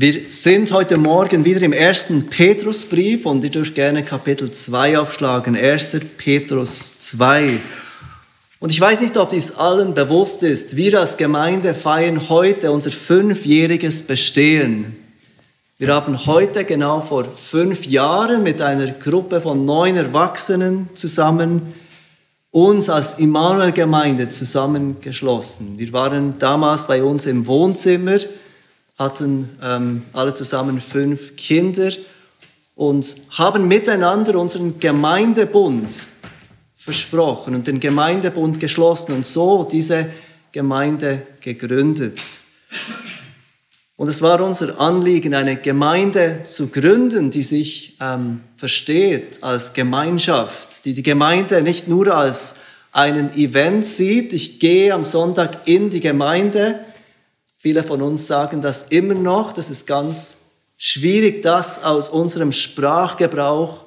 Wir sind heute Morgen wieder im ersten Petrusbrief und ihr dürft gerne Kapitel 2 aufschlagen. 1. Petrus 2. Und ich weiß nicht, ob dies allen bewusst ist. Wir als Gemeinde feiern heute unser fünfjähriges Bestehen. Wir haben heute genau vor fünf Jahren mit einer Gruppe von neun Erwachsenen zusammen uns als Immanuel-Gemeinde zusammengeschlossen. Wir waren damals bei uns im Wohnzimmer hatten ähm, alle zusammen fünf Kinder und haben miteinander unseren Gemeindebund versprochen und den Gemeindebund geschlossen und so diese Gemeinde gegründet. Und es war unser Anliegen, eine Gemeinde zu gründen, die sich ähm, versteht als Gemeinschaft, die die Gemeinde nicht nur als einen Event sieht, ich gehe am Sonntag in die Gemeinde, Viele von uns sagen das immer noch. Das ist ganz schwierig, das aus unserem Sprachgebrauch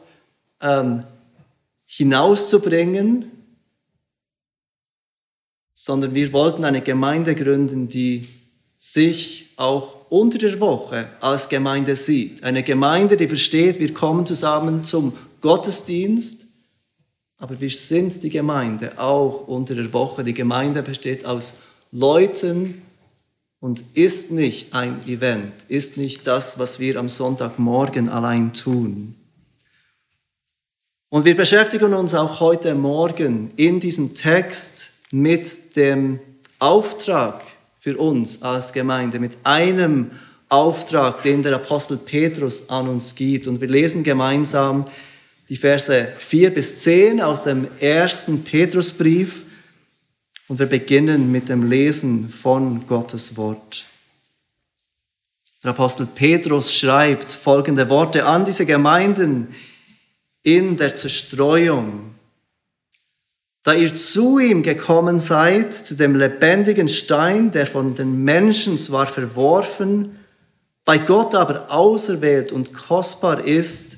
ähm, hinauszubringen, sondern wir wollten eine Gemeinde gründen, die sich auch unter der Woche als Gemeinde sieht. Eine Gemeinde, die versteht, wir kommen zusammen zum Gottesdienst, aber wir sind die Gemeinde auch unter der Woche. Die Gemeinde besteht aus Leuten, und ist nicht ein Event, ist nicht das, was wir am Sonntagmorgen allein tun. Und wir beschäftigen uns auch heute Morgen in diesem Text mit dem Auftrag für uns als Gemeinde, mit einem Auftrag, den der Apostel Petrus an uns gibt. Und wir lesen gemeinsam die Verse 4 bis 10 aus dem ersten Petrusbrief. Und wir beginnen mit dem Lesen von Gottes Wort. Der Apostel Petrus schreibt folgende Worte an diese Gemeinden in der Zerstreuung. Da ihr zu ihm gekommen seid, zu dem lebendigen Stein, der von den Menschen zwar verworfen, bei Gott aber auserwählt und kostbar ist,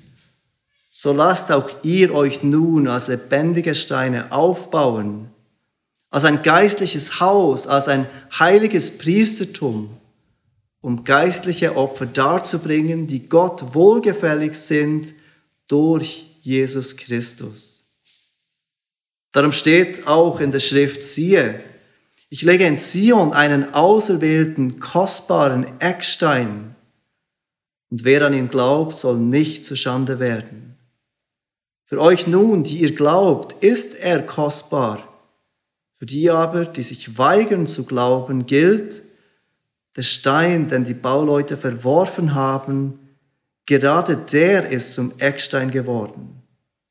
so lasst auch ihr euch nun als lebendige Steine aufbauen als ein geistliches Haus, als ein heiliges Priestertum, um geistliche Opfer darzubringen, die Gott wohlgefällig sind durch Jesus Christus. Darum steht auch in der Schrift, siehe, ich lege in Zion einen auserwählten, kostbaren Eckstein, und wer an ihn glaubt, soll nicht zu Schande werden. Für euch nun, die ihr glaubt, ist er kostbar für die aber, die sich weigern zu glauben, gilt, der Stein, den die Bauleute verworfen haben, gerade der ist zum Eckstein geworden.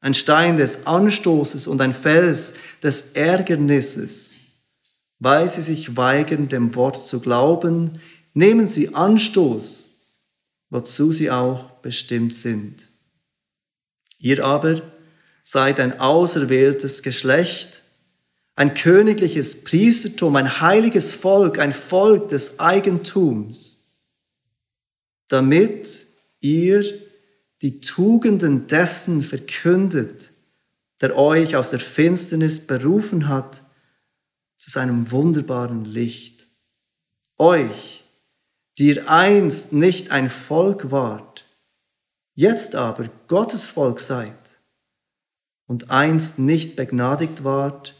Ein Stein des Anstoßes und ein Fels des Ärgernisses. Weil sie sich weigern, dem Wort zu glauben, nehmen sie Anstoß, wozu sie auch bestimmt sind. Ihr aber seid ein auserwähltes Geschlecht, ein königliches Priestertum, ein heiliges Volk, ein Volk des Eigentums, damit ihr die Tugenden dessen verkündet, der euch aus der Finsternis berufen hat zu seinem wunderbaren Licht. Euch, die ihr einst nicht ein Volk wart, jetzt aber Gottes Volk seid und einst nicht begnadigt wart,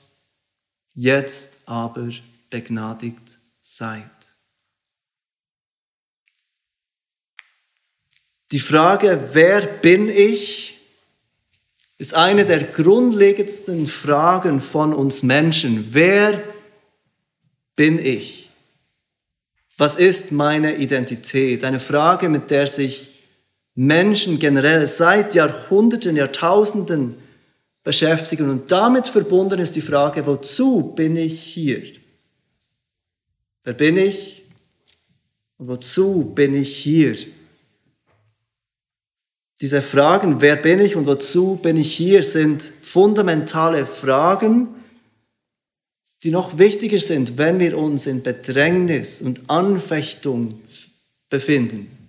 jetzt aber begnadigt seid. Die Frage, wer bin ich, ist eine der grundlegendsten Fragen von uns Menschen. Wer bin ich? Was ist meine Identität? Eine Frage, mit der sich Menschen generell seit Jahrhunderten, Jahrtausenden beschäftigen. Und damit verbunden ist die Frage, wozu bin ich hier? Wer bin ich und wozu bin ich hier? Diese Fragen, wer bin ich und wozu bin ich hier, sind fundamentale Fragen, die noch wichtiger sind, wenn wir uns in Bedrängnis und Anfechtung befinden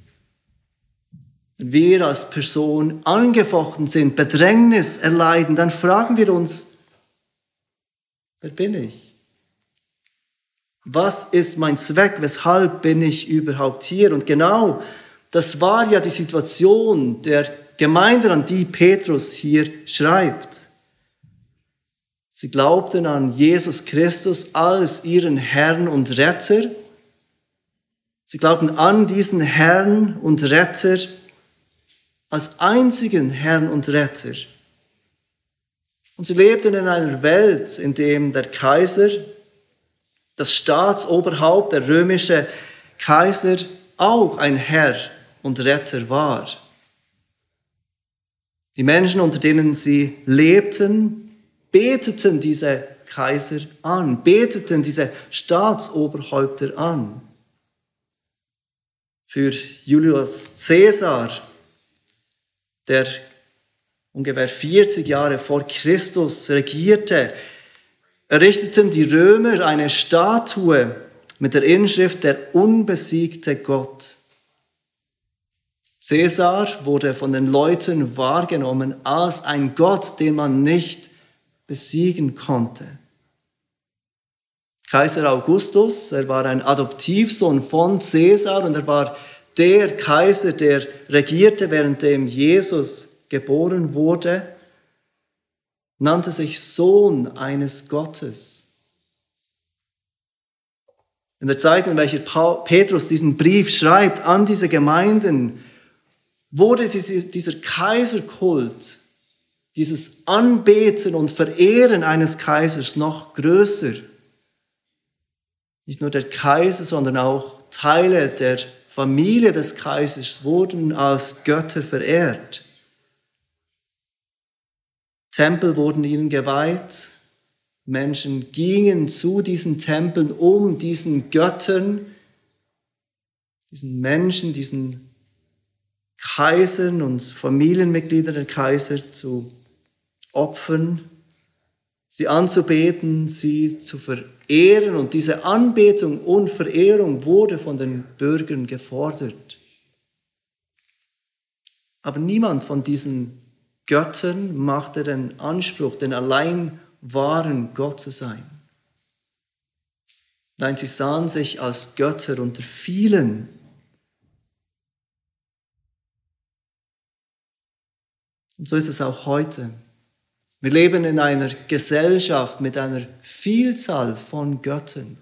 wir als Person angefochten sind, Bedrängnis erleiden, dann fragen wir uns, wer bin ich? Was ist mein Zweck? Weshalb bin ich überhaupt hier? Und genau das war ja die Situation der Gemeinde, an die Petrus hier schreibt. Sie glaubten an Jesus Christus als ihren Herrn und Retter. Sie glaubten an diesen Herrn und Retter als einzigen Herrn und Retter. Und sie lebten in einer Welt, in der der Kaiser, das Staatsoberhaupt, der römische Kaiser, auch ein Herr und Retter war. Die Menschen, unter denen sie lebten, beteten diese Kaiser an, beteten diese Staatsoberhäupter an. Für Julius Caesar, der ungefähr 40 Jahre vor Christus regierte, errichteten die Römer eine Statue mit der Inschrift der unbesiegte Gott. Caesar wurde von den Leuten wahrgenommen als ein Gott, den man nicht besiegen konnte. Kaiser Augustus, er war ein Adoptivsohn von Caesar und er war der Kaiser, der regierte, währenddem Jesus geboren wurde, nannte sich Sohn eines Gottes. In der Zeit, in welcher Petrus diesen Brief schreibt an diese Gemeinden, wurde dieser Kaiserkult, dieses Anbeten und Verehren eines Kaisers noch größer. Nicht nur der Kaiser, sondern auch Teile der Familie des Kaisers wurden als Götter verehrt. Tempel wurden ihnen geweiht. Menschen gingen zu diesen Tempeln, um diesen Göttern, diesen Menschen, diesen Kaisern und Familienmitgliedern der Kaiser zu opfern, sie anzubeten, sie zu verehren. Und diese Anbetung und Verehrung wurde von den Bürgern gefordert. Aber niemand von diesen Göttern machte den Anspruch, den allein wahren Gott zu sein. Nein, sie sahen sich als Götter unter vielen Und so ist es auch heute. Wir leben in einer Gesellschaft mit einer Vielzahl von Göttern.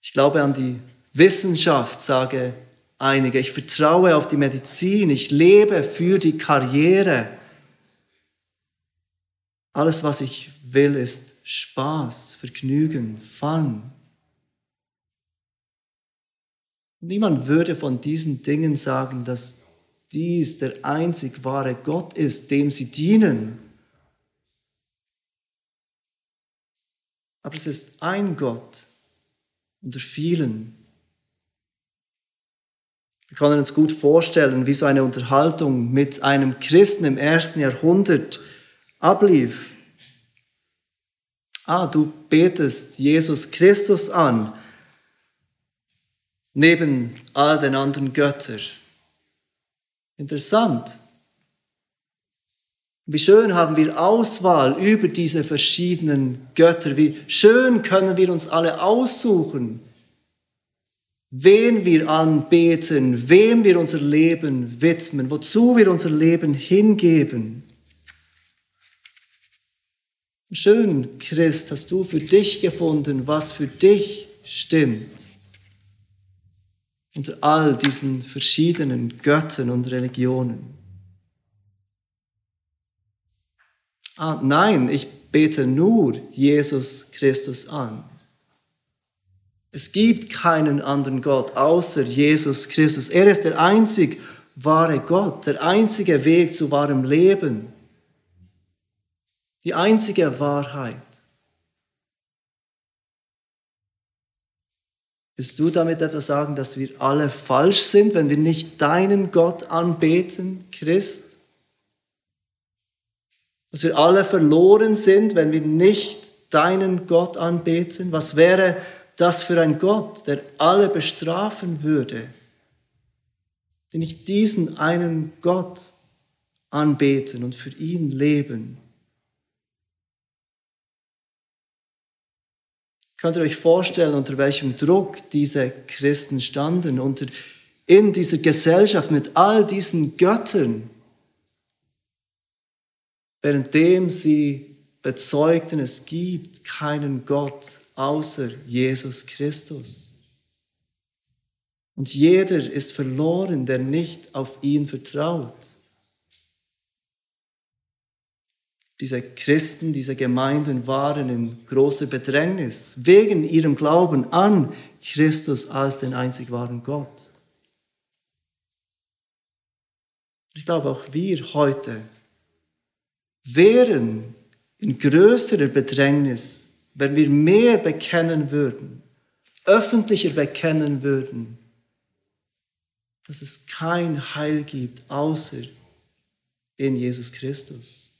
Ich glaube an die Wissenschaft, sage einige. Ich vertraue auf die Medizin. Ich lebe für die Karriere. Alles, was ich will, ist Spaß, Vergnügen, Fun. Niemand würde von diesen Dingen sagen, dass dies der einzig wahre Gott ist, dem sie dienen. Aber es ist ein Gott unter vielen. Wir können uns gut vorstellen, wie so eine Unterhaltung mit einem Christen im ersten Jahrhundert ablief. Ah, du betest Jesus Christus an, neben all den anderen Göttern. Interessant. Wie schön haben wir Auswahl über diese verschiedenen Götter. Wie schön können wir uns alle aussuchen, wen wir anbeten, wem wir unser Leben widmen, wozu wir unser Leben hingeben. Schön, Christ, hast du für dich gefunden, was für dich stimmt unter all diesen verschiedenen Göttern und Religionen. Ah, nein, ich bete nur Jesus Christus an. Es gibt keinen anderen Gott außer Jesus Christus. Er ist der einzig wahre Gott, der einzige Weg zu wahrem Leben, die einzige Wahrheit. Willst du damit etwas sagen, dass wir alle falsch sind, wenn wir nicht deinen Gott anbeten, Christ? Dass wir alle verloren sind, wenn wir nicht deinen Gott anbeten? Was wäre das für ein Gott, der alle bestrafen würde, die nicht diesen einen Gott anbeten und für ihn leben? Könnt ihr euch vorstellen, unter welchem Druck diese Christen standen, unter, in dieser Gesellschaft mit all diesen Göttern, währenddem sie bezeugten, es gibt keinen Gott außer Jesus Christus. Und jeder ist verloren, der nicht auf ihn vertraut. Diese Christen, diese Gemeinden waren in großer Bedrängnis wegen ihrem Glauben an Christus als den einzig wahren Gott. Ich glaube, auch wir heute wären in größerer Bedrängnis, wenn wir mehr bekennen würden, öffentlicher bekennen würden, dass es kein Heil gibt außer in Jesus Christus.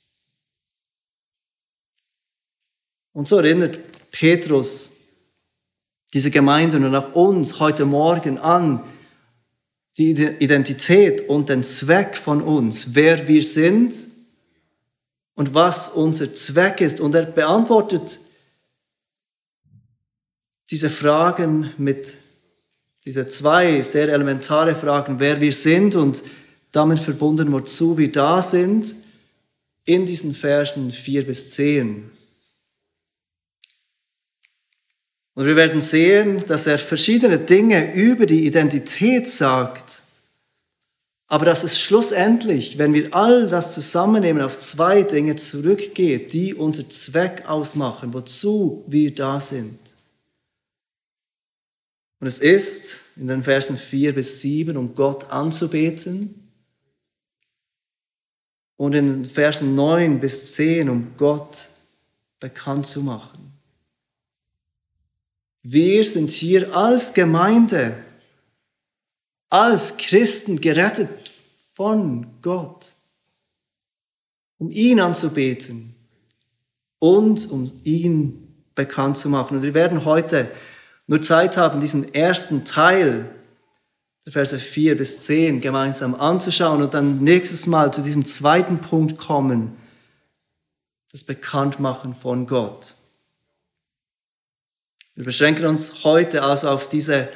Und so erinnert Petrus diese Gemeinden und auch uns heute Morgen an die Identität und den Zweck von uns, wer wir sind und was unser Zweck ist. Und er beantwortet diese Fragen mit diese zwei sehr elementare Fragen, wer wir sind und damit verbunden, wozu wir da sind, in diesen Versen 4 bis 10. Und wir werden sehen, dass er verschiedene Dinge über die Identität sagt, aber dass es schlussendlich, wenn wir all das zusammennehmen, auf zwei Dinge zurückgeht, die unser Zweck ausmachen, wozu wir da sind. Und es ist in den Versen 4 bis 7, um Gott anzubeten. Und in den Versen 9 bis 10, um Gott bekannt zu machen. Wir sind hier als Gemeinde, als Christen gerettet von Gott, um ihn anzubeten und um ihn bekannt zu machen. Und wir werden heute nur Zeit haben, diesen ersten Teil der Verse 4 bis 10 gemeinsam anzuschauen und dann nächstes Mal zu diesem zweiten Punkt kommen, das Bekanntmachen von Gott. Wir beschränken uns heute also auf diese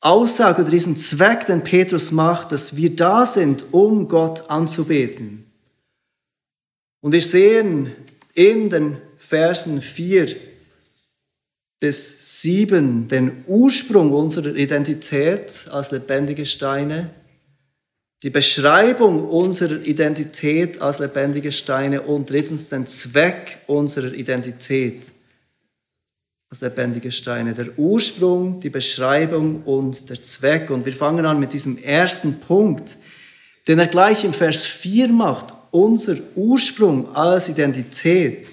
Aussage oder diesen Zweck, den Petrus macht, dass wir da sind, um Gott anzubeten. Und wir sehen in den Versen 4 bis 7 den Ursprung unserer Identität als lebendige Steine, die Beschreibung unserer Identität als lebendige Steine und drittens den Zweck unserer Identität als lebendige Steine. Der Ursprung, die Beschreibung und der Zweck. Und wir fangen an mit diesem ersten Punkt, den er gleich im Vers 4 macht. Unser Ursprung als Identität.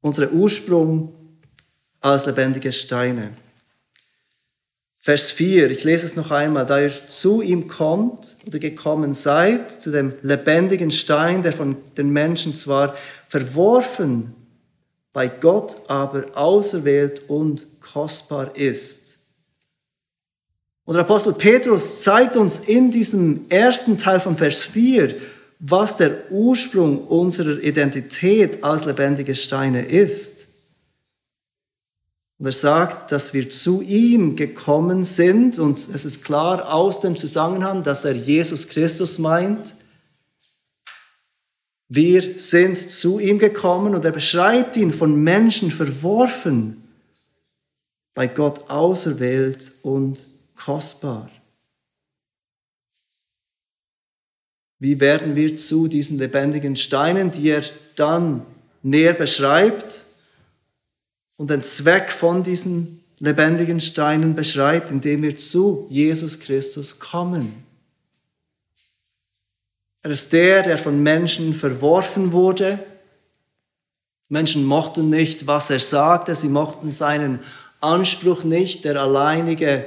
Unser Ursprung als lebendige Steine. Vers 4, ich lese es noch einmal, da ihr zu ihm kommt oder gekommen seid, zu dem lebendigen Stein, der von den Menschen zwar verworfen bei Gott aber auserwählt und kostbar ist. Und der Apostel Petrus zeigt uns in diesem ersten Teil von Vers 4, was der Ursprung unserer Identität als lebendige Steine ist. Und er sagt, dass wir zu ihm gekommen sind und es ist klar aus dem Zusammenhang, dass er Jesus Christus meint. Wir sind zu ihm gekommen und er beschreibt ihn von Menschen verworfen, bei Gott auserwählt und kostbar. Wie werden wir zu diesen lebendigen Steinen, die er dann näher beschreibt und den Zweck von diesen lebendigen Steinen beschreibt, indem wir zu Jesus Christus kommen? Er ist der, der von Menschen verworfen wurde. Menschen mochten nicht, was er sagte. Sie mochten seinen Anspruch nicht, der alleinige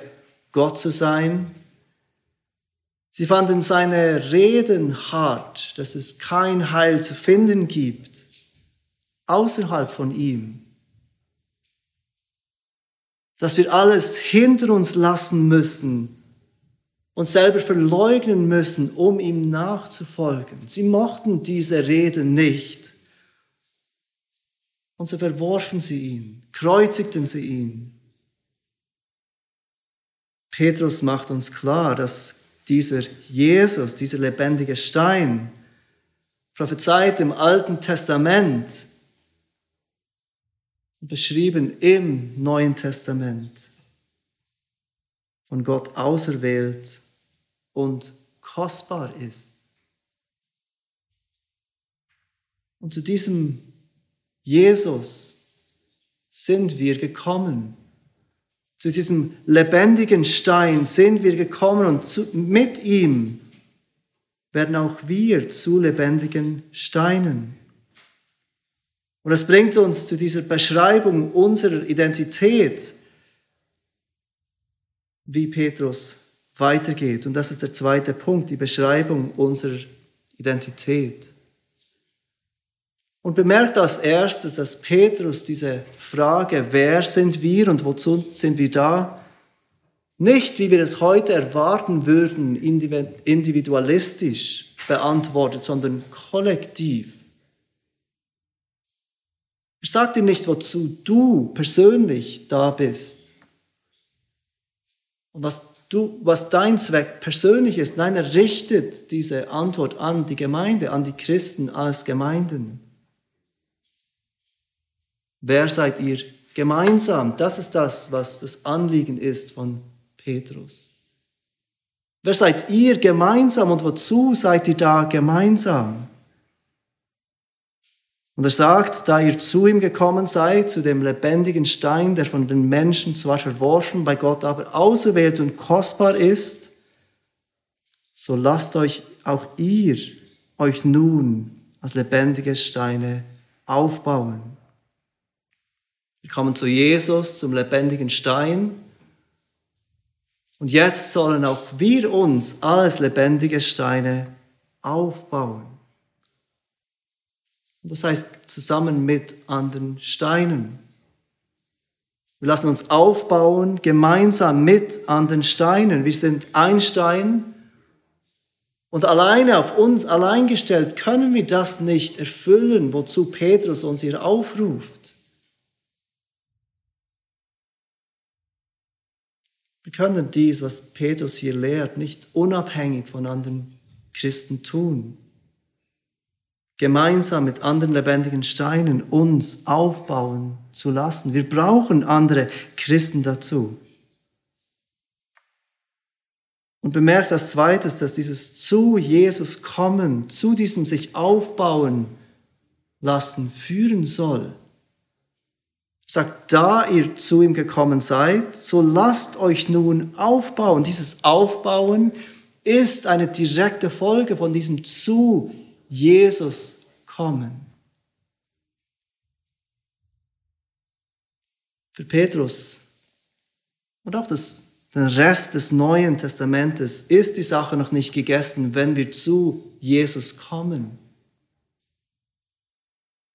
Gott zu sein. Sie fanden seine Reden hart, dass es kein Heil zu finden gibt außerhalb von ihm. Dass wir alles hinter uns lassen müssen uns selber verleugnen müssen, um ihm nachzufolgen. Sie mochten diese Rede nicht. Und so verworfen sie ihn. kreuzigten sie ihn. Petrus macht uns klar, dass dieser Jesus, dieser lebendige Stein, prophezeit im Alten Testament, beschrieben im Neuen Testament, von Gott auserwählt und kostbar ist. Und zu diesem Jesus sind wir gekommen. Zu diesem lebendigen Stein sind wir gekommen und zu, mit ihm werden auch wir zu lebendigen Steinen. Und das bringt uns zu dieser Beschreibung unserer Identität, wie Petrus weitergeht. Und das ist der zweite Punkt, die Beschreibung unserer Identität. Und bemerkt als erstes, dass Petrus diese Frage, wer sind wir und wozu sind wir da, nicht, wie wir es heute erwarten würden, individualistisch beantwortet, sondern kollektiv. Er sagt ihm nicht, wozu du persönlich da bist und was, du, was dein Zweck persönlich ist. Nein, er richtet diese Antwort an die Gemeinde, an die Christen als Gemeinden. Wer seid ihr gemeinsam? Das ist das, was das Anliegen ist von Petrus. Wer seid ihr gemeinsam und wozu seid ihr da gemeinsam? Und er sagt, da ihr zu ihm gekommen seid, zu dem lebendigen Stein, der von den Menschen zwar verworfen, bei Gott aber auserwählt und kostbar ist, so lasst euch auch ihr euch nun als lebendige Steine aufbauen. Wir kommen zu Jesus, zum lebendigen Stein, und jetzt sollen auch wir uns als lebendige Steine aufbauen. Das heißt zusammen mit anderen Steinen. Wir lassen uns aufbauen, gemeinsam mit anderen Steinen. Wir sind ein Stein und alleine auf uns allein gestellt können wir das nicht erfüllen, wozu Petrus uns hier aufruft. Wir können dies, was Petrus hier lehrt, nicht unabhängig von anderen Christen tun. Gemeinsam mit anderen lebendigen Steinen uns aufbauen zu lassen. Wir brauchen andere Christen dazu. Und bemerkt als zweites, dass dieses zu Jesus kommen, zu diesem sich aufbauen lassen, führen soll sagt, da ihr zu ihm gekommen seid, so lasst euch nun aufbauen. Dieses Aufbauen ist eine direkte Folge von diesem zu Jesus kommen. Für Petrus und auch das, den Rest des Neuen Testamentes ist die Sache noch nicht gegessen, wenn wir zu Jesus kommen.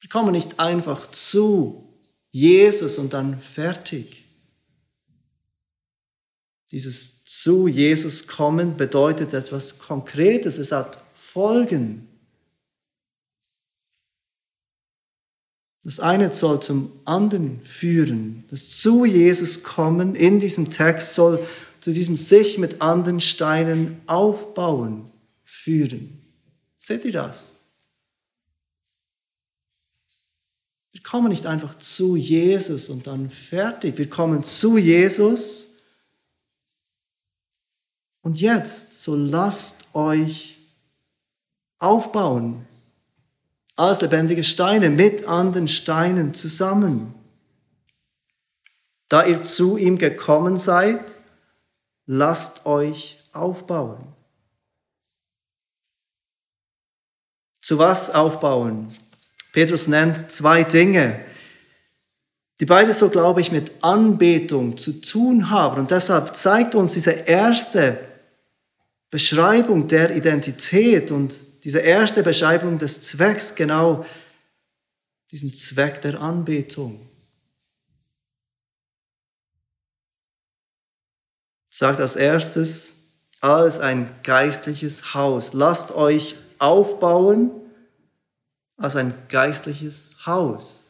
Wir kommen nicht einfach zu Jesus und dann fertig. Dieses zu Jesus kommen bedeutet etwas Konkretes, es hat Folgen. Das eine soll zum anderen führen. Das zu Jesus kommen in diesem Text soll zu diesem sich mit anderen Steinen aufbauen führen. Seht ihr das? Wir kommen nicht einfach zu Jesus und dann fertig. Wir kommen zu Jesus. Und jetzt, so lasst euch aufbauen als lebendige Steine mit anderen Steinen zusammen. Da ihr zu ihm gekommen seid, lasst euch aufbauen. Zu was aufbauen? Petrus nennt zwei Dinge, die beide so, glaube ich, mit Anbetung zu tun haben. Und deshalb zeigt uns diese erste Beschreibung der Identität und diese erste Beschreibung des Zwecks genau diesen Zweck der Anbetung. Sagt als erstes, als ein geistliches Haus. Lasst euch aufbauen als ein geistliches Haus.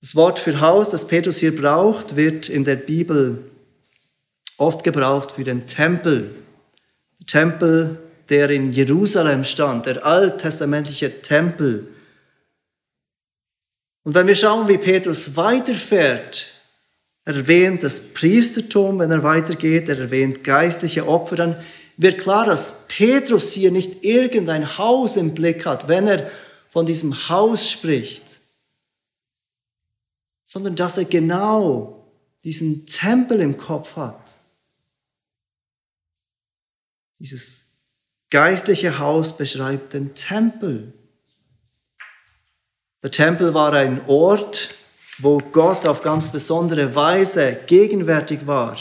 Das Wort für Haus, das Petrus hier braucht, wird in der Bibel oft gebraucht für den Tempel. Der Tempel, der in Jerusalem stand, der alttestamentliche Tempel. Und wenn wir schauen, wie Petrus weiterfährt, er erwähnt das Priestertum, wenn er weitergeht, er erwähnt geistliche Opfer, dann wird klar, dass Petrus hier nicht irgendein Haus im Blick hat, wenn er von diesem Haus spricht, sondern dass er genau diesen Tempel im Kopf hat. Dieses geistliche Haus beschreibt den Tempel. Der Tempel war ein Ort, wo Gott auf ganz besondere Weise gegenwärtig war.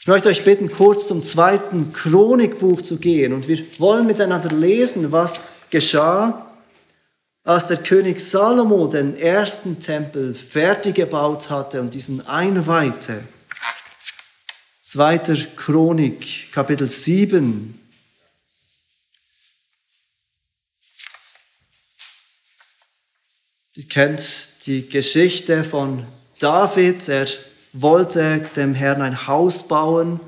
Ich möchte euch bitten, kurz zum zweiten Chronikbuch zu gehen und wir wollen miteinander lesen, was geschah, als der König Salomo den ersten Tempel fertig gebaut hatte und diesen einweihte. Zweiter Chronik, Kapitel 7. Ihr kennt die Geschichte von David. Er wollte dem Herrn ein Haus bauen.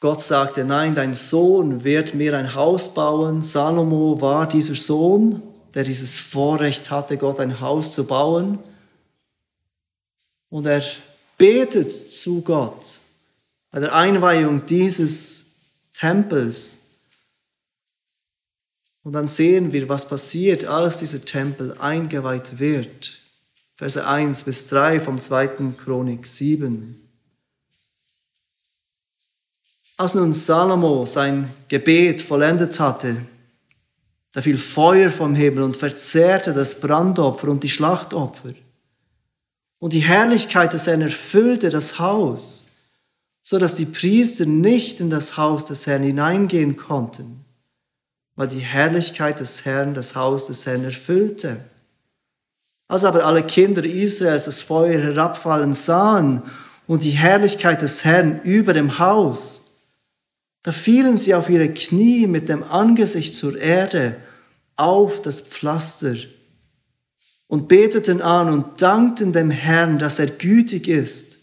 Gott sagte, nein, dein Sohn wird mir ein Haus bauen. Salomo war dieser Sohn, der dieses Vorrecht hatte, Gott ein Haus zu bauen. Und er betet zu Gott bei der Einweihung dieses Tempels. Und dann sehen wir, was passiert, als dieser Tempel eingeweiht wird. Verse 1 bis 3 vom 2. Chronik 7. Als nun Salomo sein Gebet vollendet hatte, da fiel Feuer vom Himmel und verzehrte das Brandopfer und die Schlachtopfer. Und die Herrlichkeit des Herrn erfüllte das Haus, so dass die Priester nicht in das Haus des Herrn hineingehen konnten, weil die Herrlichkeit des Herrn das Haus des Herrn erfüllte. Als aber alle Kinder Israels das Feuer herabfallen sahen und die Herrlichkeit des Herrn über dem Haus, da fielen sie auf ihre Knie mit dem Angesicht zur Erde auf das Pflaster und beteten an und dankten dem Herrn, dass er gütig ist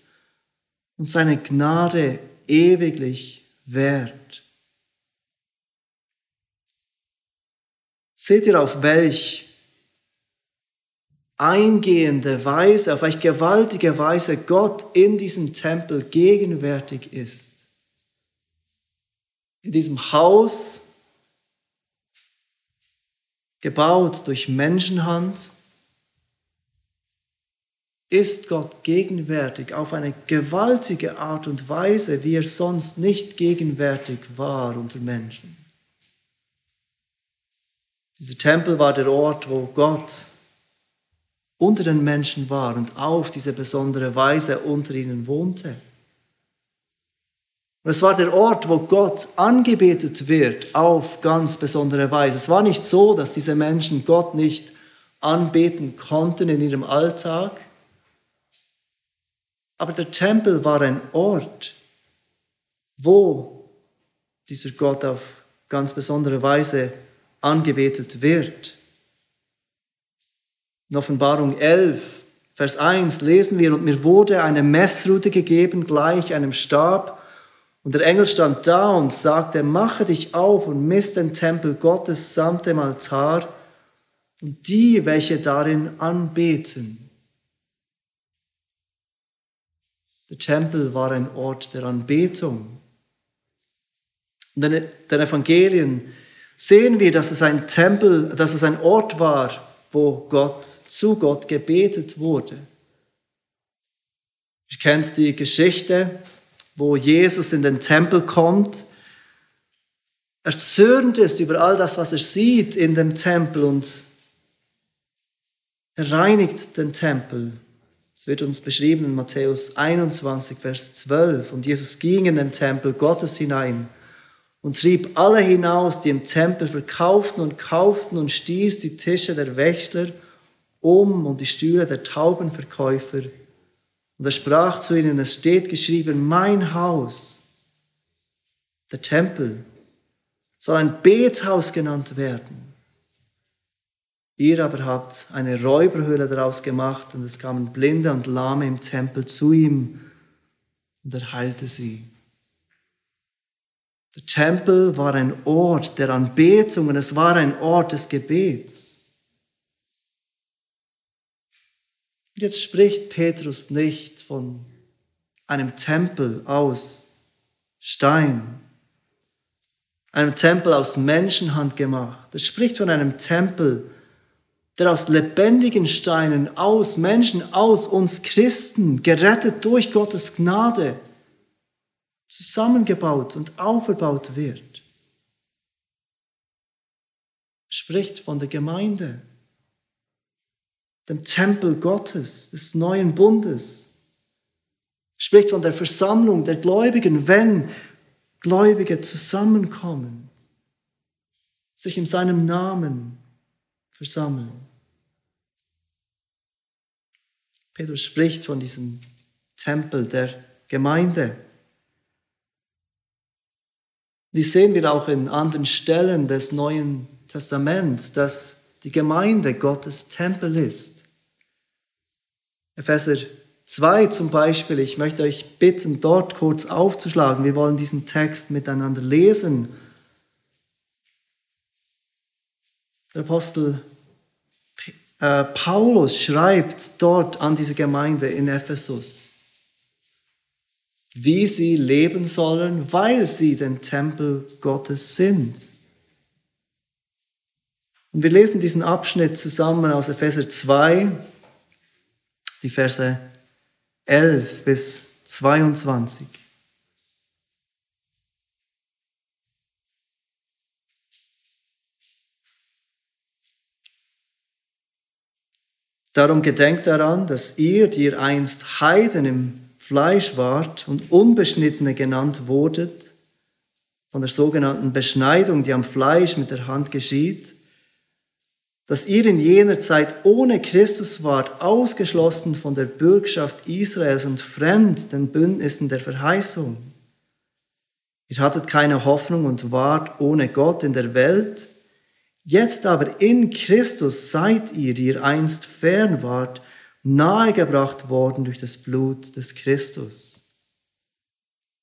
und seine Gnade ewiglich währt. Seht ihr, auf welch eingehende Weise, auf welch gewaltige Weise Gott in diesem Tempel gegenwärtig ist. In diesem Haus, gebaut durch Menschenhand, ist Gott gegenwärtig auf eine gewaltige Art und Weise, wie er sonst nicht gegenwärtig war unter Menschen. Dieser Tempel war der Ort, wo Gott unter den Menschen war und auf diese besondere Weise unter ihnen wohnte. Und es war der Ort, wo Gott angebetet wird auf ganz besondere Weise. Es war nicht so, dass diese Menschen Gott nicht anbeten konnten in ihrem Alltag, aber der Tempel war ein Ort, wo dieser Gott auf ganz besondere Weise angebetet wird. In Offenbarung 11, Vers 1 lesen wir, und mir wurde eine Messrute gegeben, gleich einem Stab, und der Engel stand da und sagte, mache dich auf und misst den Tempel Gottes samt dem Altar und die, welche darin anbeten. Der Tempel war ein Ort der Anbetung. In den Evangelien sehen wir, dass es ein Tempel, dass es ein Ort war, wo Gott zu Gott gebetet wurde. Ihr kennt die Geschichte, wo Jesus in den Tempel kommt. Er zürnt ist über all das, was er sieht in dem Tempel und er reinigt den Tempel es wird uns beschrieben in Matthäus 21, Vers 12. Und Jesus ging in den Tempel Gottes hinein und trieb alle hinaus, die im Tempel verkauften und kauften und stieß die Tische der Wechsler um und die Stühle der Taubenverkäufer. Und er sprach zu ihnen, es steht geschrieben, mein Haus, der Tempel, soll ein Bethaus genannt werden. Ihr aber habt eine Räuberhöhle daraus gemacht und es kamen Blinde und Lahme im Tempel zu ihm und er heilte sie. Der Tempel war ein Ort der Anbetung und es war ein Ort des Gebets. Und jetzt spricht Petrus nicht von einem Tempel aus Stein, einem Tempel aus Menschenhand gemacht. Es spricht von einem Tempel, der aus lebendigen Steinen, aus Menschen, aus uns Christen, gerettet durch Gottes Gnade, zusammengebaut und aufgebaut wird. Spricht von der Gemeinde, dem Tempel Gottes, des neuen Bundes. Es spricht von der Versammlung der Gläubigen, wenn Gläubige zusammenkommen, sich in seinem Namen versammeln. Petrus spricht von diesem Tempel der Gemeinde. Dies sehen wir auch in anderen Stellen des Neuen Testaments, dass die Gemeinde Gottes Tempel ist. Epheser 2 zum Beispiel, ich möchte euch bitten, dort kurz aufzuschlagen. Wir wollen diesen Text miteinander lesen. Der Apostel äh, Paulus schreibt dort an diese Gemeinde in Ephesus, wie sie leben sollen, weil sie den Tempel Gottes sind. Und wir lesen diesen Abschnitt zusammen aus Epheser 2, die Verse 11 bis 22. Darum gedenkt daran, dass ihr, die ihr einst Heiden im Fleisch wart und Unbeschnittene genannt wurdet, von der sogenannten Beschneidung, die am Fleisch mit der Hand geschieht, dass ihr in jener Zeit ohne Christus wart, ausgeschlossen von der Bürgschaft Israels und fremd den Bündnissen der Verheißung. Ihr hattet keine Hoffnung und wart ohne Gott in der Welt, Jetzt aber in Christus seid ihr, die ihr einst fern wart, nahegebracht worden durch das Blut des Christus.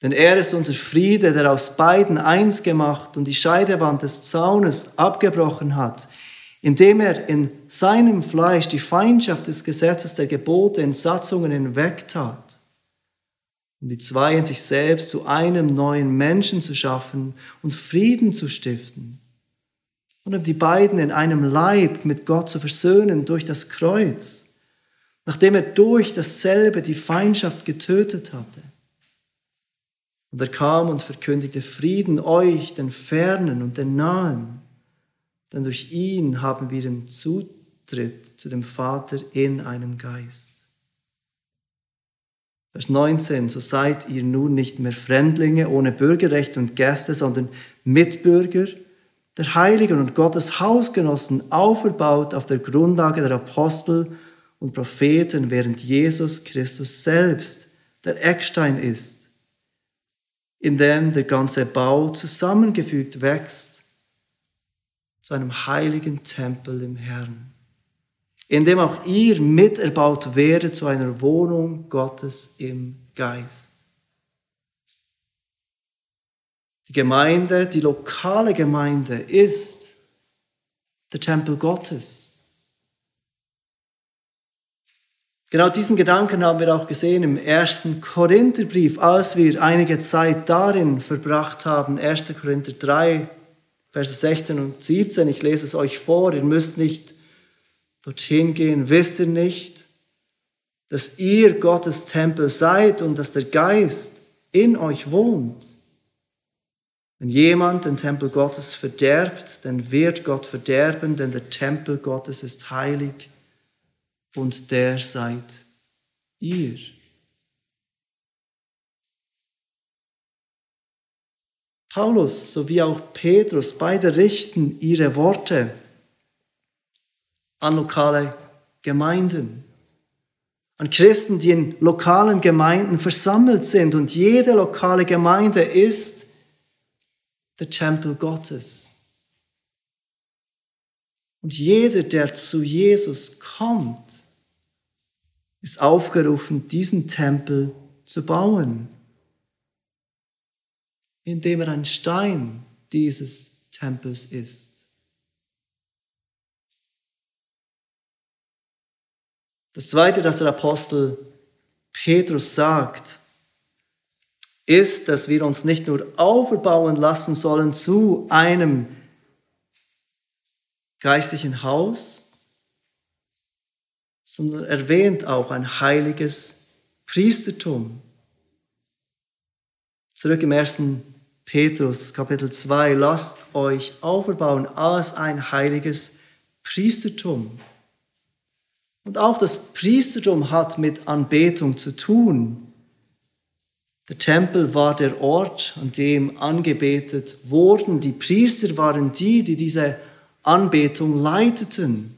Denn er ist unser Friede, der aus beiden eins gemacht und die Scheidewand des Zaunes abgebrochen hat, indem er in seinem Fleisch die Feindschaft des Gesetzes der Gebote in Satzungen hinwegtat, um die zwei in sich selbst zu einem neuen Menschen zu schaffen und Frieden zu stiften um die beiden in einem Leib mit Gott zu versöhnen durch das Kreuz, nachdem er durch dasselbe die Feindschaft getötet hatte. Und er kam und verkündigte Frieden euch, den Fernen und den Nahen, denn durch ihn haben wir den Zutritt zu dem Vater in einem Geist. Vers 19, so seid ihr nun nicht mehr Fremdlinge ohne Bürgerrecht und Gäste, sondern Mitbürger, der Heiligen und Gottes Hausgenossen auferbaut auf der Grundlage der Apostel und Propheten, während Jesus Christus selbst der Eckstein ist, in dem der ganze Bau zusammengefügt wächst zu einem heiligen Tempel im Herrn, in dem auch ihr miterbaut werdet zu einer Wohnung Gottes im Geist. Die Gemeinde, die lokale Gemeinde ist der Tempel Gottes. Genau diesen Gedanken haben wir auch gesehen im ersten Korintherbrief, als wir einige Zeit darin verbracht haben. 1. Korinther 3, Verse 16 und 17. Ich lese es euch vor. Ihr müsst nicht dorthin gehen. Wisst ihr nicht, dass ihr Gottes Tempel seid und dass der Geist in euch wohnt? Wenn jemand den Tempel Gottes verderbt, dann wird Gott verderben, denn der Tempel Gottes ist heilig und der seid ihr. Paulus sowie auch Petrus, beide richten ihre Worte an lokale Gemeinden, an Christen, die in lokalen Gemeinden versammelt sind. Und jede lokale Gemeinde ist der Tempel Gottes. Und jeder, der zu Jesus kommt, ist aufgerufen, diesen Tempel zu bauen, indem er ein Stein dieses Tempels ist. Das Zweite, das der Apostel Petrus sagt, ist, dass wir uns nicht nur aufbauen lassen sollen zu einem geistlichen Haus, sondern erwähnt auch ein heiliges Priestertum. Zurück im ersten Petrus Kapitel 2, lasst euch aufbauen als ein heiliges Priestertum. Und auch das Priestertum hat mit Anbetung zu tun. Der Tempel war der Ort, an dem angebetet wurden. Die Priester waren die, die diese Anbetung leiteten.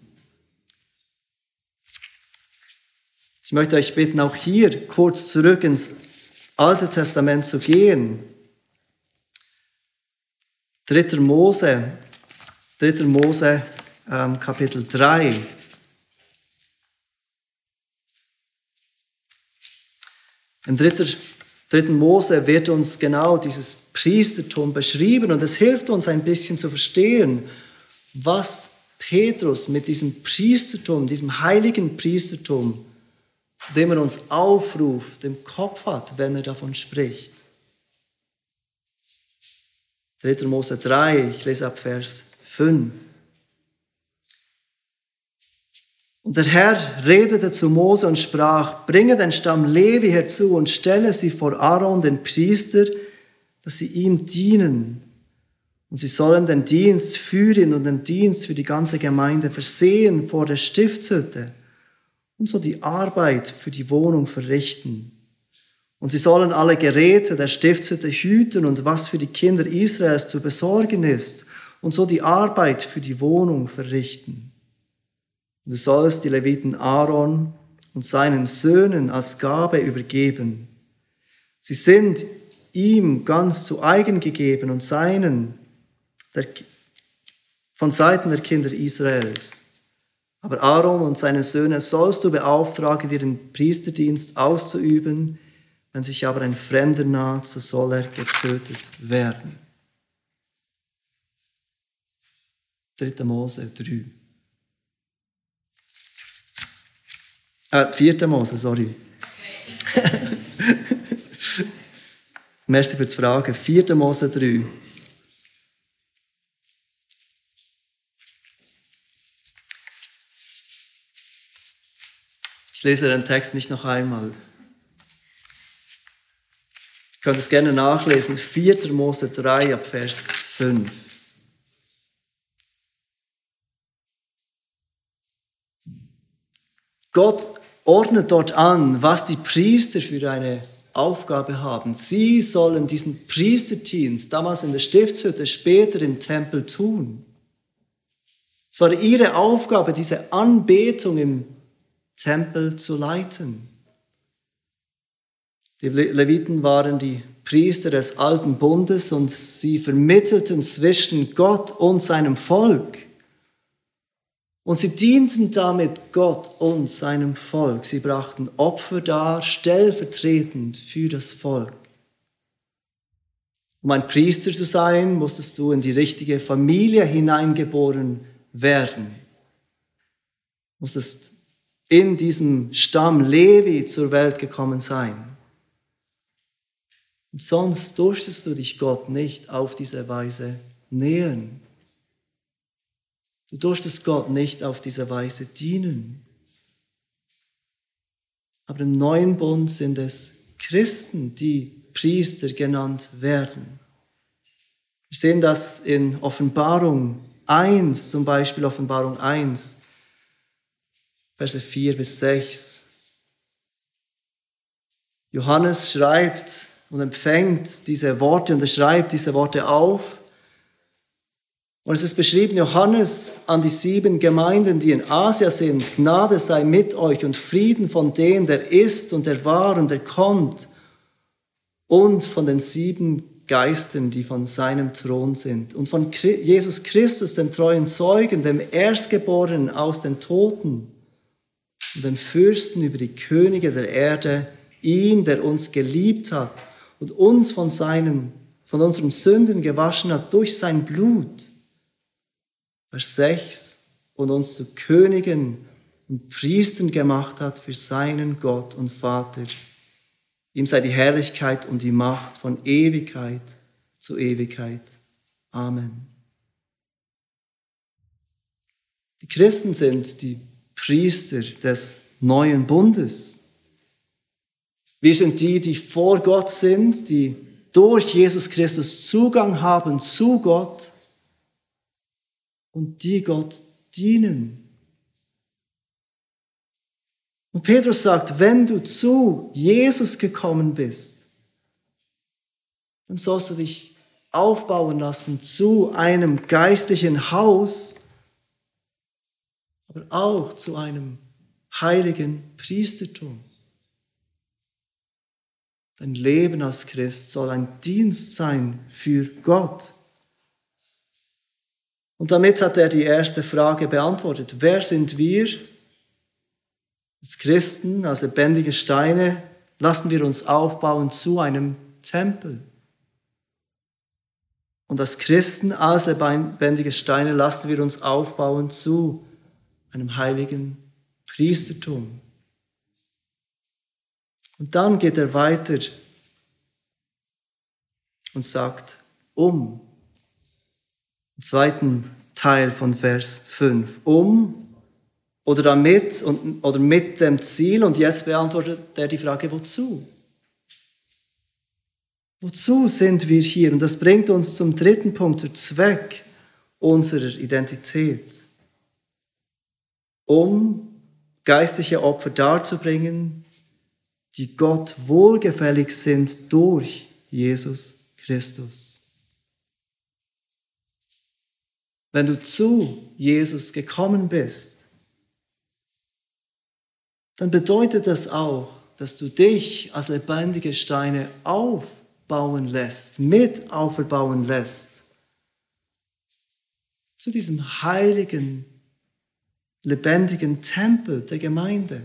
Ich möchte euch bitten, auch hier kurz zurück ins Alte Testament zu gehen. 3. Mose, 3. Mose ähm, Kapitel 3. Im 3. 3. Mose wird uns genau dieses Priestertum beschrieben und es hilft uns ein bisschen zu verstehen, was Petrus mit diesem Priestertum, diesem heiligen Priestertum, zu dem er uns aufruft, im Kopf hat, wenn er davon spricht. 3. Mose 3, ich lese ab Vers 5. Und der Herr redete zu Mose und sprach, bringe den Stamm Levi herzu und stelle sie vor Aaron, den Priester, dass sie ihm dienen. Und sie sollen den Dienst führen und den Dienst für die ganze Gemeinde versehen vor der Stiftshütte und so die Arbeit für die Wohnung verrichten. Und sie sollen alle Geräte der Stiftshütte hüten und was für die Kinder Israels zu besorgen ist und so die Arbeit für die Wohnung verrichten. Du sollst die Leviten Aaron und seinen Söhnen als Gabe übergeben. Sie sind ihm ganz zu eigen gegeben und seinen der, von Seiten der Kinder Israels. Aber Aaron und seine Söhne sollst du beauftragen, ihren Priesterdienst auszuüben. Wenn sich aber ein Fremder naht, so soll er getötet werden. 3. Mose 3. Äh, 4. Mose, sorry. Merci für die Frage. 4. Mose 3. Ich lese den Text nicht noch einmal. Ich kann es gerne nachlesen. 4. Mose 3 ab Vers 5. Gott ordnet dort an, was die Priester für eine Aufgabe haben. Sie sollen diesen Priesterdienst damals in der Stiftshütte, später im Tempel tun. Es war ihre Aufgabe, diese Anbetung im Tempel zu leiten. Die Leviten waren die Priester des alten Bundes und sie vermittelten zwischen Gott und seinem Volk. Und sie dienten damit Gott und seinem Volk. Sie brachten Opfer dar, stellvertretend für das Volk. Um ein Priester zu sein, musstest du in die richtige Familie hineingeboren werden. Musstest in diesem Stamm Levi zur Welt gekommen sein. Und sonst durftest du dich Gott nicht auf diese Weise nähern. Du durftest Gott nicht auf diese Weise dienen. Aber im neuen Bund sind es Christen, die Priester genannt werden. Wir sehen das in Offenbarung 1, zum Beispiel Offenbarung 1. Verse 4 bis 6. Johannes schreibt und empfängt diese Worte und er schreibt diese Worte auf. Und es ist beschrieben, Johannes an die sieben Gemeinden, die in Asia sind, Gnade sei mit euch und Frieden von dem, der ist und der war und der kommt. Und von den sieben Geistern, die von seinem Thron sind. Und von Jesus Christus, dem treuen Zeugen, dem Erstgeborenen aus den Toten und dem Fürsten über die Könige der Erde, ihm, der uns geliebt hat und uns von seinen, von unseren Sünden gewaschen hat durch sein Blut. Vers 6 und uns zu Königen und Priestern gemacht hat für seinen Gott und Vater. Ihm sei die Herrlichkeit und die Macht von Ewigkeit zu Ewigkeit. Amen. Die Christen sind die Priester des neuen Bundes. Wir sind die, die vor Gott sind, die durch Jesus Christus Zugang haben zu Gott und die Gott dienen. Und Petrus sagt, wenn du zu Jesus gekommen bist, dann sollst du dich aufbauen lassen zu einem geistlichen Haus, aber auch zu einem heiligen Priestertum. Dein Leben als Christ soll ein Dienst sein für Gott. Und damit hat er die erste Frage beantwortet. Wer sind wir? Als Christen, als lebendige Steine, lassen wir uns aufbauen zu einem Tempel. Und als Christen, als lebendige Steine, lassen wir uns aufbauen zu einem heiligen Priestertum. Und dann geht er weiter und sagt, um, zweiten Teil von Vers 5, um oder damit und, oder mit dem Ziel. Und jetzt beantwortet er die Frage, wozu? Wozu sind wir hier? Und das bringt uns zum dritten Punkt, der Zweck unserer Identität. Um geistliche Opfer darzubringen, die Gott wohlgefällig sind durch Jesus Christus. Wenn du zu Jesus gekommen bist, dann bedeutet das auch, dass du dich als lebendige Steine aufbauen lässt, mit aufbauen lässt. Zu diesem heiligen, lebendigen Tempel der Gemeinde.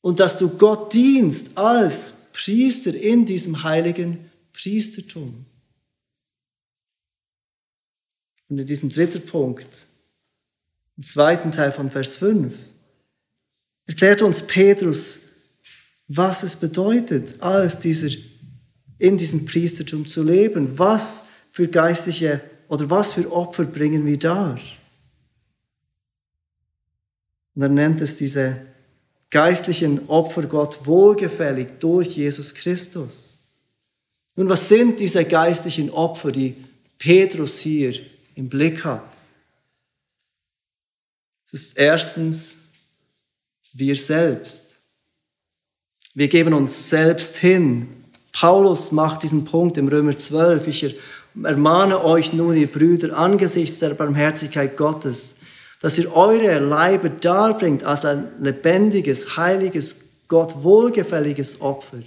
Und dass du Gott dienst als Priester in diesem heiligen Priestertum. Und in diesem dritten Punkt, im zweiten Teil von Vers 5, erklärt uns Petrus, was es bedeutet, als dieser, in diesem Priestertum zu leben. Was für geistliche oder was für Opfer bringen wir dar? Und er nennt es diese geistlichen Opfer Gott wohlgefällig durch Jesus Christus. Nun, was sind diese geistlichen Opfer, die Petrus hier im Blick hat? Es ist erstens wir selbst. Wir geben uns selbst hin. Paulus macht diesen Punkt im Römer 12. Ich ermahne euch nun, ihr Brüder, angesichts der Barmherzigkeit Gottes, dass ihr eure Leibe darbringt als ein lebendiges, heiliges, Gott wohlgefälliges Opfer.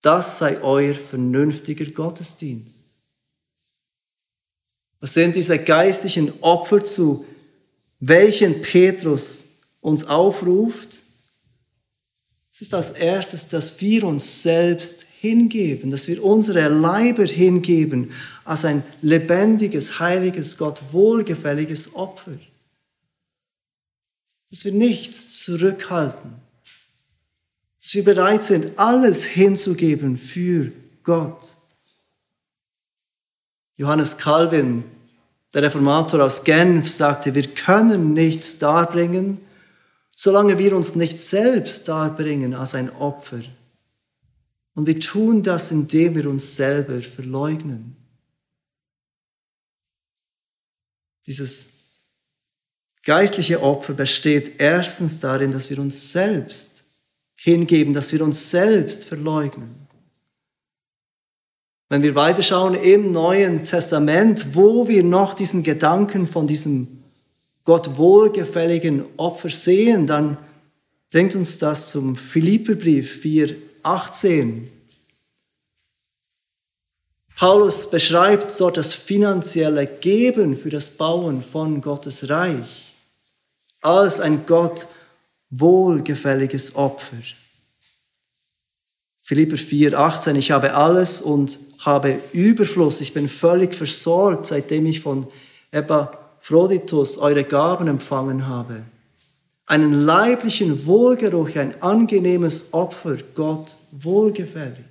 Das sei euer vernünftiger Gottesdienst. Was sind diese geistlichen Opfer, zu welchen Petrus uns aufruft, es ist als erstes, dass wir uns selbst hingeben, dass wir unsere Leiber hingeben als ein lebendiges, heiliges, Gott wohlgefälliges Opfer. Dass wir nichts zurückhalten. Dass wir bereit sind, alles hinzugeben für Gott. Johannes Calvin, der Reformator aus Genf, sagte, wir können nichts darbringen, solange wir uns nicht selbst darbringen als ein Opfer. Und wir tun das, indem wir uns selber verleugnen. Dieses geistliche Opfer besteht erstens darin, dass wir uns selbst hingeben, dass wir uns selbst verleugnen. Wenn wir weiterschauen im Neuen Testament, wo wir noch diesen Gedanken von diesem Gott wohlgefälligen Opfer sehen, dann bringt uns das zum Philipperbrief 4, 18. Paulus beschreibt dort das finanzielle Geben für das Bauen von Gottes Reich als ein Gott wohlgefälliges Opfer. Philipper 4, 18, ich habe alles und habe Überfluss, ich bin völlig versorgt, seitdem ich von Epaphroditus eure Gaben empfangen habe. Einen leiblichen Wohlgeruch, ein angenehmes Opfer, Gott wohlgefällig.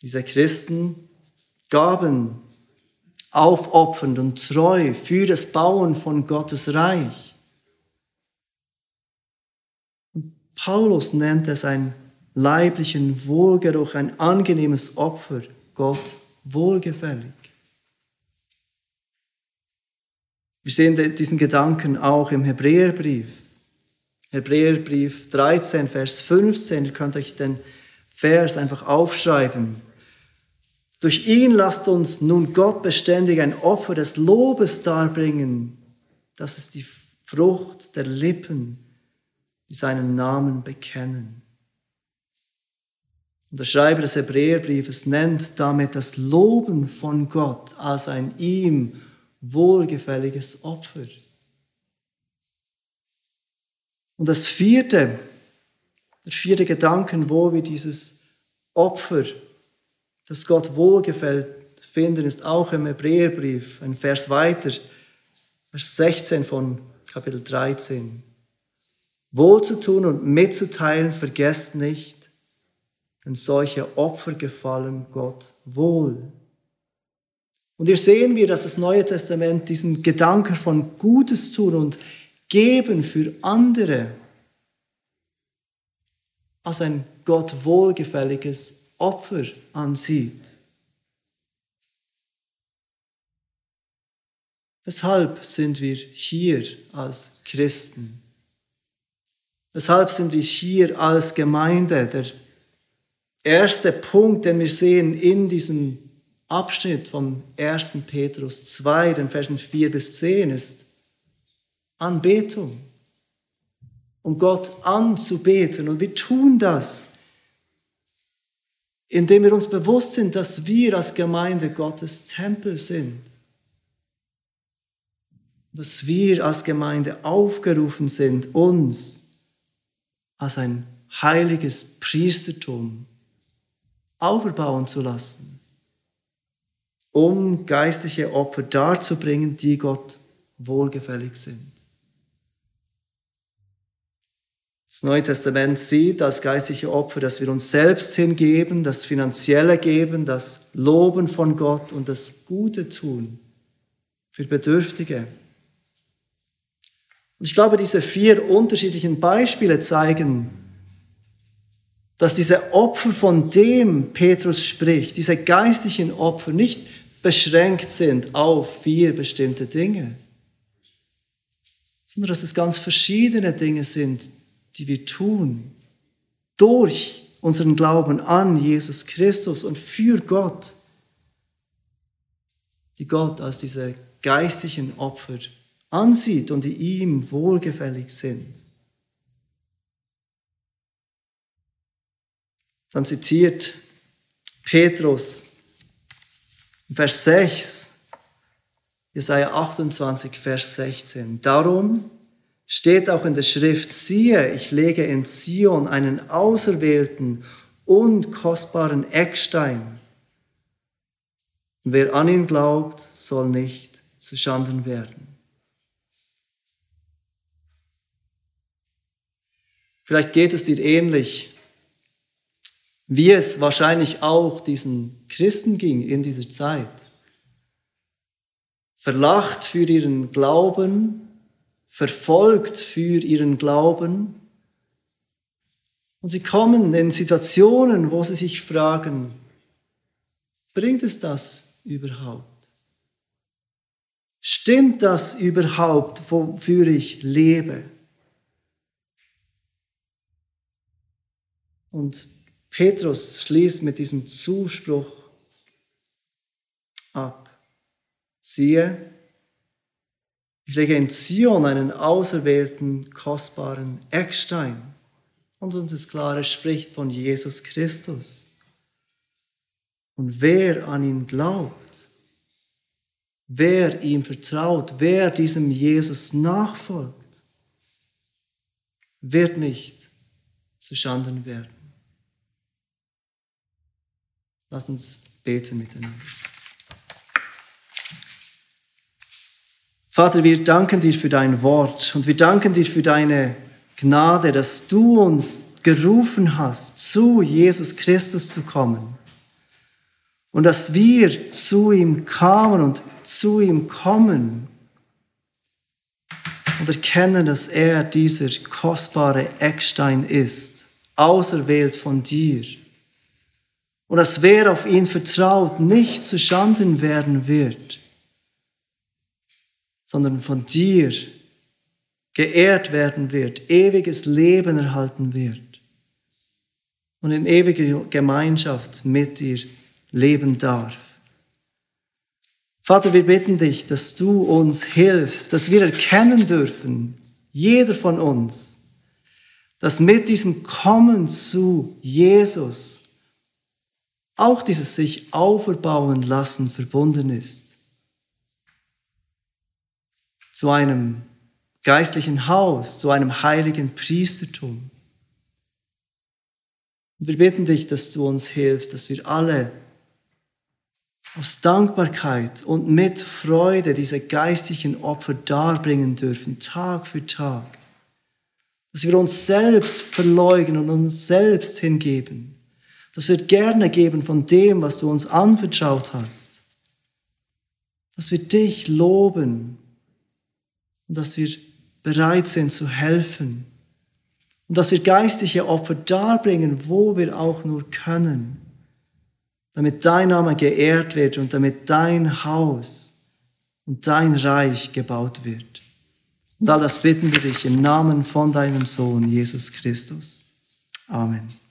Diese Christen gaben aufopfernd und treu für das Bauen von Gottes Reich. Paulus nennt es einen leiblichen Wohlgeruch, ein angenehmes Opfer, Gott wohlgefällig. Wir sehen diesen Gedanken auch im Hebräerbrief. Hebräerbrief 13, Vers 15. Ihr könnt euch den Vers einfach aufschreiben. Durch ihn lasst uns nun Gott beständig ein Opfer des Lobes darbringen. Das ist die Frucht der Lippen, die seinen Namen bekennen. Und der Schreiber des Hebräerbriefes nennt damit das Loben von Gott als ein ihm wohlgefälliges Opfer. Und das vierte, der vierte Gedanken, wo wir dieses Opfer, das Gott wohlgefällt, finden, ist auch im Hebräerbrief, ein Vers weiter, Vers 16 von Kapitel 13. Wohl zu tun und mitzuteilen, vergesst nicht, denn solche Opfer gefallen Gott wohl. Und hier sehen wir, dass das Neue Testament diesen Gedanken von Gutes tun und Geben für andere als ein Gott wohlgefälliges Opfer ansieht. Weshalb sind wir hier als Christen? Weshalb sind wir hier als Gemeinde? Der erste Punkt, den wir sehen in diesem Abschnitt vom 1. Petrus 2, den Versen 4 bis 10 ist Anbetung. Um Gott anzubeten. Und wir tun das, indem wir uns bewusst sind, dass wir als Gemeinde Gottes Tempel sind. Dass wir als Gemeinde aufgerufen sind, uns als ein heiliges Priestertum aufbauen zu lassen um geistliche Opfer darzubringen, die Gott wohlgefällig sind. Das Neue Testament sieht als geistliche Opfer, dass wir uns selbst hingeben, das Finanzielle geben, das Loben von Gott und das Gute tun für Bedürftige. Und ich glaube, diese vier unterschiedlichen Beispiele zeigen, dass diese Opfer, von dem Petrus spricht, diese geistlichen Opfer, nicht beschränkt sind auf vier bestimmte Dinge, sondern dass es ganz verschiedene Dinge sind, die wir tun durch unseren Glauben an Jesus Christus und für Gott, die Gott als diese geistlichen Opfer ansieht und die ihm wohlgefällig sind. Dann zitiert Petrus Vers 6, Jesaja 28, Vers 16. Darum steht auch in der Schrift, siehe, ich lege in Zion einen auserwählten und kostbaren Eckstein. wer an ihn glaubt, soll nicht zu Schanden werden. Vielleicht geht es dir ähnlich wie es wahrscheinlich auch diesen Christen ging in dieser Zeit. Verlacht für ihren Glauben, verfolgt für ihren Glauben. Und sie kommen in Situationen, wo sie sich fragen, bringt es das überhaupt? Stimmt das überhaupt, wofür ich lebe? Und Petrus schließt mit diesem Zuspruch ab. Siehe, ich lege in Zion einen auserwählten, kostbaren Eckstein. Und uns ist klar, es spricht von Jesus Christus. Und wer an ihn glaubt, wer ihm vertraut, wer diesem Jesus nachfolgt, wird nicht zu Schanden werden. Lass uns beten miteinander. Vater, wir danken dir für dein Wort und wir danken dir für deine Gnade, dass du uns gerufen hast, zu Jesus Christus zu kommen. Und dass wir zu ihm kamen und zu ihm kommen und erkennen, dass er dieser kostbare Eckstein ist, auserwählt von dir. Und dass wer auf ihn vertraut, nicht zu Schanden werden wird, sondern von dir geehrt werden wird, ewiges Leben erhalten wird und in ewiger Gemeinschaft mit dir leben darf. Vater, wir bitten dich, dass du uns hilfst, dass wir erkennen dürfen, jeder von uns, dass mit diesem Kommen zu Jesus auch dieses sich auferbauen lassen verbunden ist. Zu einem geistlichen Haus, zu einem heiligen Priestertum. Und wir bitten dich, dass du uns hilfst, dass wir alle aus Dankbarkeit und mit Freude diese geistlichen Opfer darbringen dürfen, Tag für Tag. Dass wir uns selbst verleugnen und uns selbst hingeben. Dass wir gerne geben von dem, was du uns anvertraut hast. Dass wir dich loben und dass wir bereit sind zu helfen. Und dass wir geistliche Opfer darbringen, wo wir auch nur können damit dein Name geehrt wird und damit dein Haus und dein Reich gebaut wird. Und all das bitten wir dich im Namen von deinem Sohn Jesus Christus. Amen.